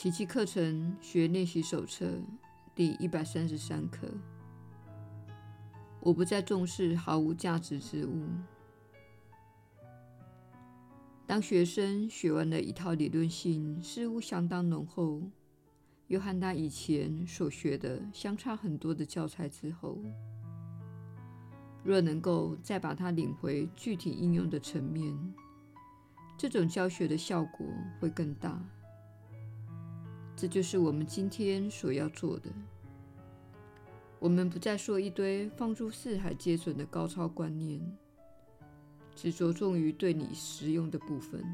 奇迹课程学练习手册第一百三十三课。我不再重视毫无价值之物。当学生学完了一套理论性似乎相当浓厚，又和他以前所学的相差很多的教材之后，若能够再把它领回具体应用的层面，这种教学的效果会更大。这就是我们今天所要做的。我们不再说一堆放诸四海皆准的高超观念，只着重于对你实用的部分。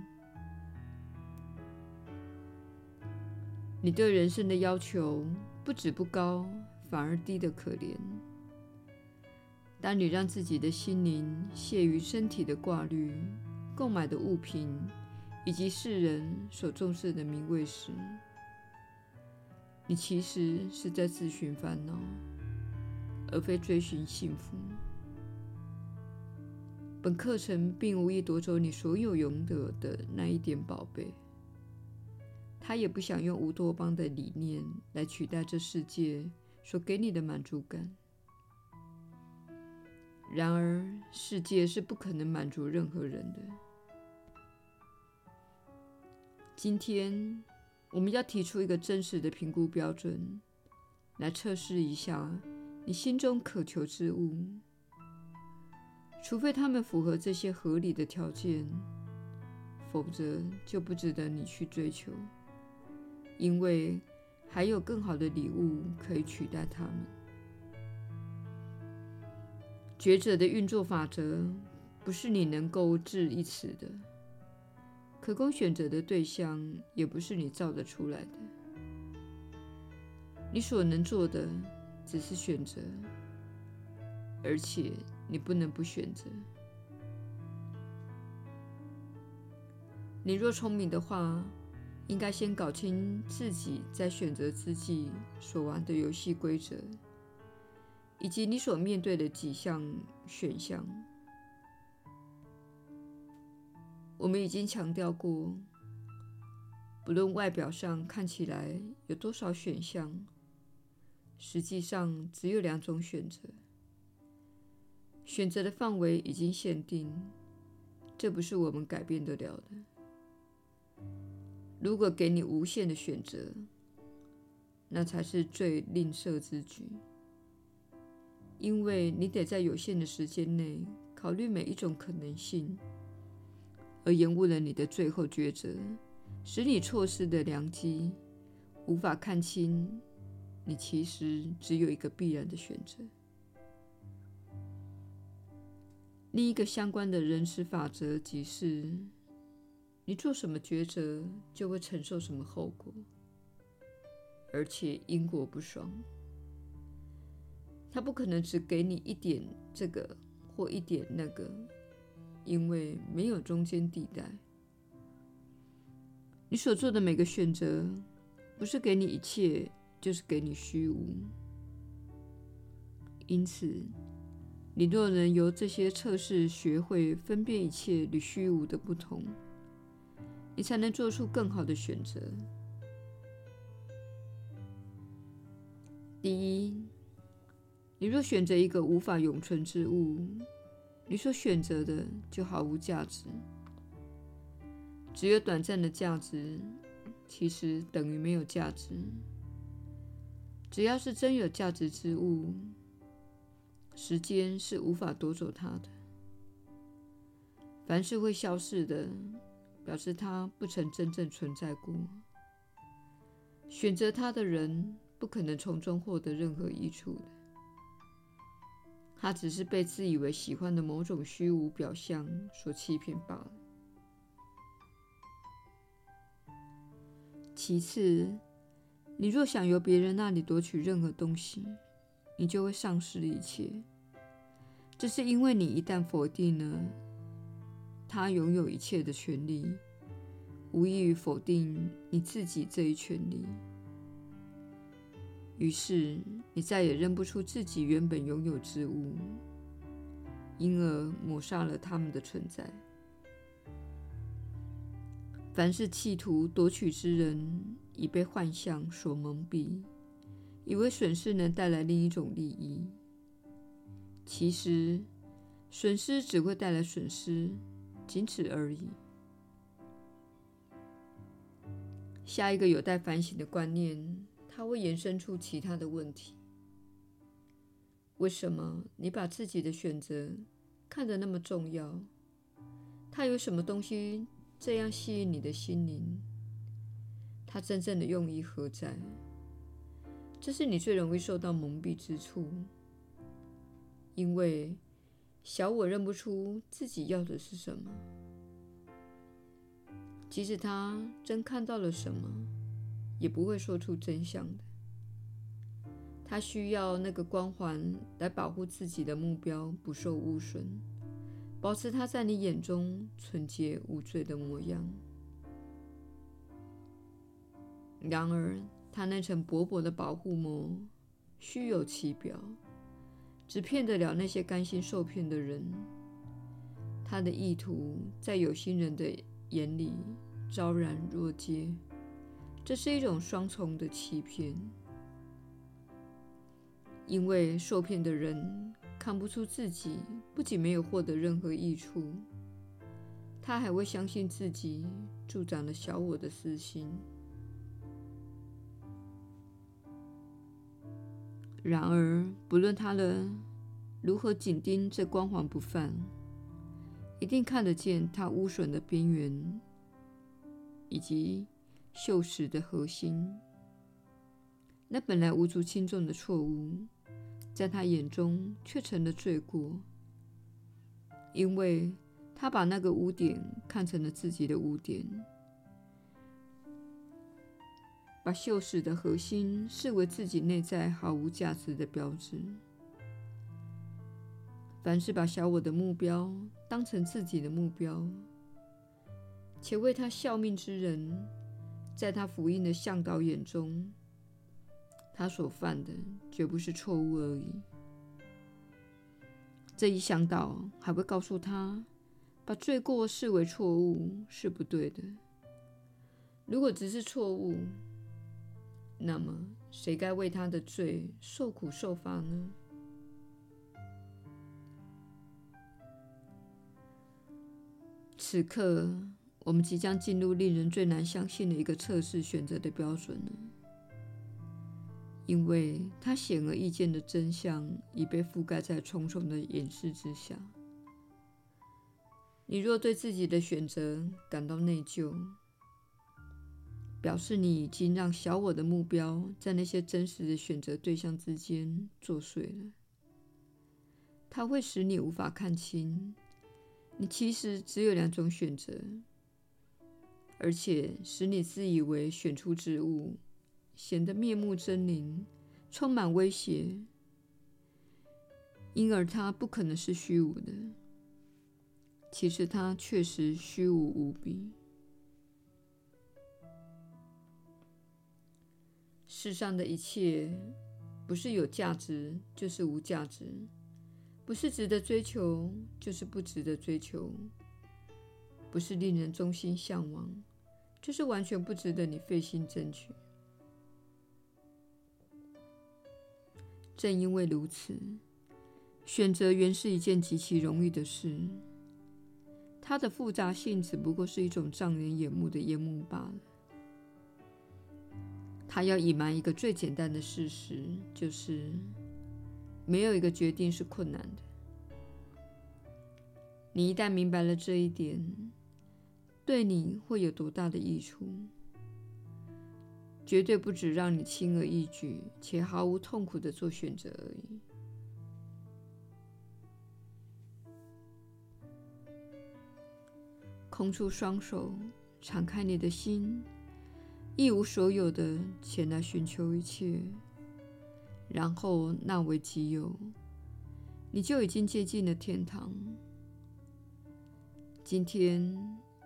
你对人生的要求不止不高，反而低得可怜。当你让自己的心灵卸于身体的挂虑、购买的物品以及世人所重视的名位时，你其实是在自寻烦恼，而非追寻幸福。本课程并无意夺走你所有拥有的那一点宝贝，他也不想用乌托邦的理念来取代这世界所给你的满足感。然而，世界是不可能满足任何人的。今天。我们要提出一个真实的评估标准，来测试一下你心中渴求之物。除非他们符合这些合理的条件，否则就不值得你去追求，因为还有更好的礼物可以取代他们。觉者的运作法则不是你能够置一词的。可供选择的对象也不是你造得出来的，你所能做的只是选择，而且你不能不选择。你若聪明的话，应该先搞清自己在选择之际所玩的游戏规则，以及你所面对的几项选项。我们已经强调过，不论外表上看起来有多少选项，实际上只有两种选择。选择的范围已经限定，这不是我们改变得了的。如果给你无限的选择，那才是最吝啬之举，因为你得在有限的时间内考虑每一种可能性。而延误了你的最后抉择，使你错失的良机，无法看清你其实只有一个必然的选择。另一个相关的人事法则即是：你做什么抉择，就会承受什么后果，而且因果不双。他不可能只给你一点这个或一点那个。因为没有中间地带，你所做的每个选择，不是给你一切，就是给你虚无。因此，你若能由这些测试学会分辨一切与虚无的不同，你才能做出更好的选择。第一，你若选择一个无法永存之物。你所选择的就毫无价值，只有短暂的价值，其实等于没有价值。只要是真有价值之物，时间是无法夺走它的。凡是会消逝的，表示它不曾真正存在过。选择它的人，不可能从中获得任何益处的。他只是被自以为喜欢的某种虚无表象所欺骗罢了。其次，你若想由别人那里夺取任何东西，你就会丧失一切。这是因为你一旦否定了他拥有一切的权利，无异于否定你自己这一权利。于是，你再也认不出自己原本拥有之物，因而抹杀了他们的存在。凡是企图夺取之人，已被幻象所蒙蔽，以为损失能带来另一种利益。其实，损失只会带来损失，仅此而已。下一个有待反省的观念，它会延伸出其他的问题。为什么你把自己的选择看得那么重要？它有什么东西这样吸引你的心灵？它真正的用意何在？这是你最容易受到蒙蔽之处，因为小我认不出自己要的是什么，即使他真看到了什么，也不会说出真相的。他需要那个光环来保护自己的目标不受污损，保持他在你眼中纯洁无罪的模样。然而，他那层薄薄的保护膜虚有其表，只骗得了那些甘心受骗的人。他的意图在有心人的眼里昭然若揭，这是一种双重的欺骗。因为受骗的人看不出自己不仅没有获得任何益处，他还会相信自己助长了小我的私心。然而，不论他人如何紧盯这光环不放，一定看得见它污损的边缘以及锈蚀的核心。那本来无足轻重的错误，在他眼中却成了罪过，因为他把那个污点看成了自己的污点，把锈蚀的核心视为自己内在毫无价值的标志。凡是把小我的目标当成自己的目标，且为他效命之人，在他福音的向导眼中，他所犯的绝不是错误而已。这一向导还会告诉他，把罪过视为错误是不对的。如果只是错误，那么谁该为他的罪受苦受罚呢？此刻，我们即将进入令人最难相信的一个测试选择的标准了。因为它显而易见的真相已被覆盖在重重的掩饰之下。你若对自己的选择感到内疚，表示你已经让小我的目标在那些真实的选择对象之间作祟了。它会使你无法看清，你其实只有两种选择，而且使你自以为选出之物。显得面目狰狞，充满威胁，因而它不可能是虚无的。其实它确实虚无无比。世上的一切，不是有价值就是无价值，不是值得追求就是不值得追求，不是令人衷心向往，就是完全不值得你费心争取。正因为如此，选择原是一件极其容易的事。它的复杂性只不过是一种障人眼目的烟幕罢了。它要隐瞒一个最简单的事实，就是没有一个决定是困难的。你一旦明白了这一点，对你会有多大的益处？绝对不只让你轻而易举且毫无痛苦地做选择而已。空出双手，敞开你的心，一无所有的前来寻求一切，然后纳为己有，你就已经接近了天堂。今天，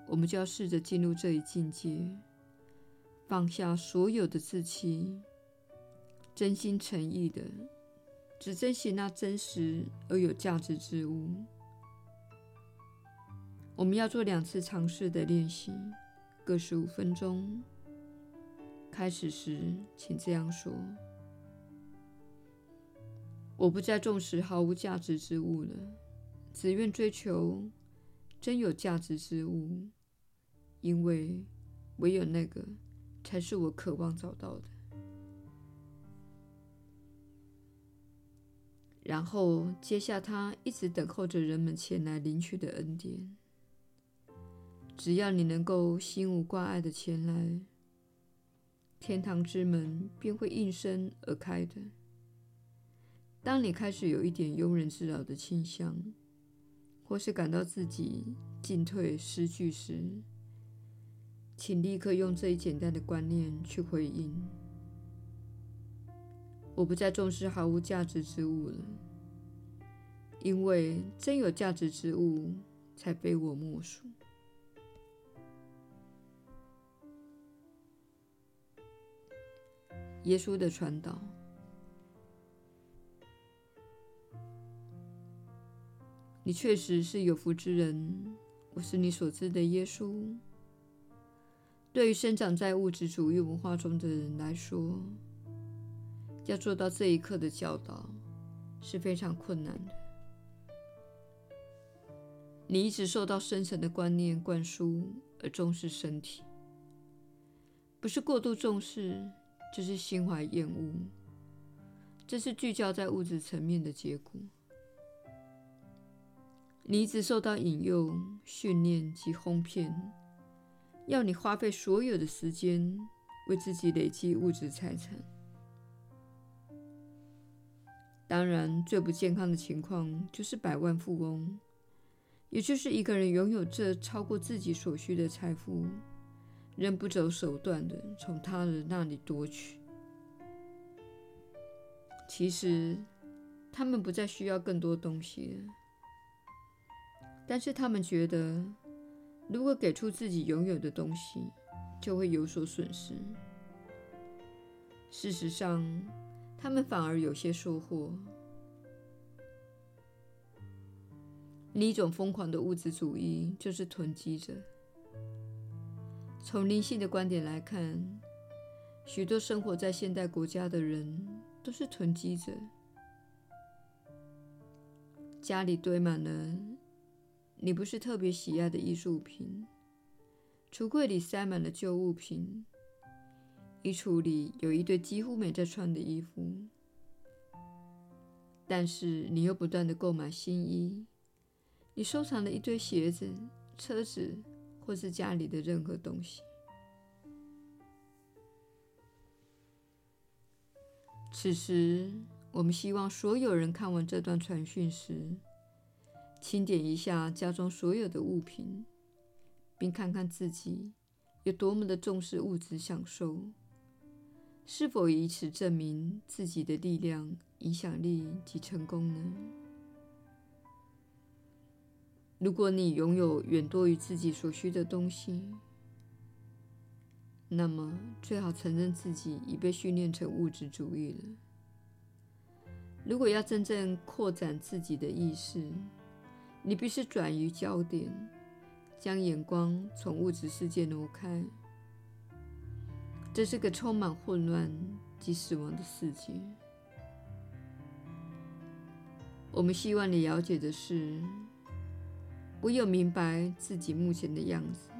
我们就要试着进入这一境界。放下所有的自欺，真心诚意的只珍惜那真实而有价值之物。我们要做两次尝试的练习，各十五分钟。开始时，请这样说：“我不再重视毫无价值之物了，只愿追求真有价值之物，因为唯有那个才是我渴望找到的。”然后接下他一直等候着人们前来领取的恩典。只要你能够心无挂碍的前来，天堂之门便会应声而开的。当你开始有一点庸人自扰的倾向，或是感到自己进退失据时，请立刻用这一简单的观念去回应。我不再重视毫无价值之物了，因为真有价值之物才非我莫属。耶稣的传导，你确实是有福之人。我是你所知的耶稣。对于生长在物质主义文化中的人来说，要做到这一刻的教导是非常困难的。你一直受到深层的观念灌输，而重视身体，不是过度重视，就是心怀厌恶。这是聚焦在物质层面的结果。你一直受到引诱、训练及哄骗，要你花费所有的时间为自己累积物质财产。当然，最不健康的情况就是百万富翁，也就是一个人拥有这超过自己所需的财富，仍不择手段的从他人那里夺取。其实，他们不再需要更多东西了，但是他们觉得，如果给出自己拥有的东西，就会有所损失。事实上，他们反而有些收获。另一种疯狂的物质主义就是囤积者。从灵性的观点来看，许多生活在现代国家的人都是囤积者。家里堆满了你不是特别喜爱的艺术品，橱柜里塞满了旧物品。衣橱里有一堆几乎没在穿的衣服，但是你又不断的购买新衣。你收藏了一堆鞋子、车子，或是家里的任何东西。此时，我们希望所有人看完这段传讯时，清点一下家中所有的物品，并看看自己有多么的重视物质享受。是否以此证明自己的力量、影响力及成功呢？如果你拥有远多于自己所需的东西，那么最好承认自己已被训练成物质主义了。如果要真正扩展自己的意识，你必须转移焦点，将眼光从物质世界挪开。这是个充满混乱及死亡的世界。我们希望你了解的是，唯有明白自己目前的样子，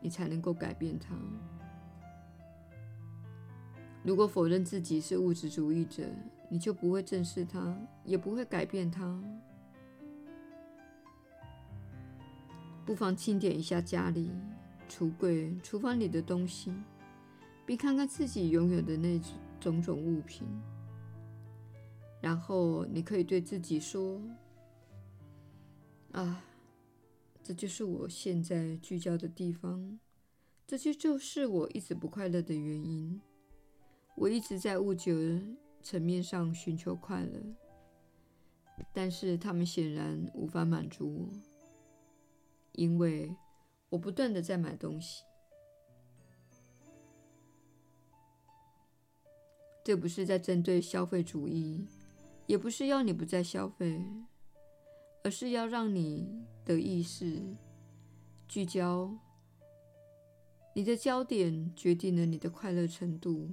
你才能够改变它。如果否认自己是物质主义者，你就不会正视它，也不会改变它。不妨清点一下家里、橱柜、厨房里的东西。并看看自己拥有的那种种物品，然后你可以对自己说：“啊，这就是我现在聚焦的地方，这些就是我一直不快乐的原因。我一直在物质层面上寻求快乐，但是他们显然无法满足我，因为我不断的在买东西。”这不是在针对消费主义，也不是要你不再消费，而是要让你的意识聚焦你的焦点决定了你的快乐程度，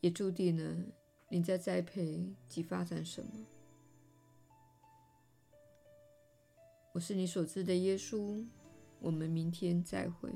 也注定了你在栽培及发展什么。我是你所知的耶稣，我们明天再会。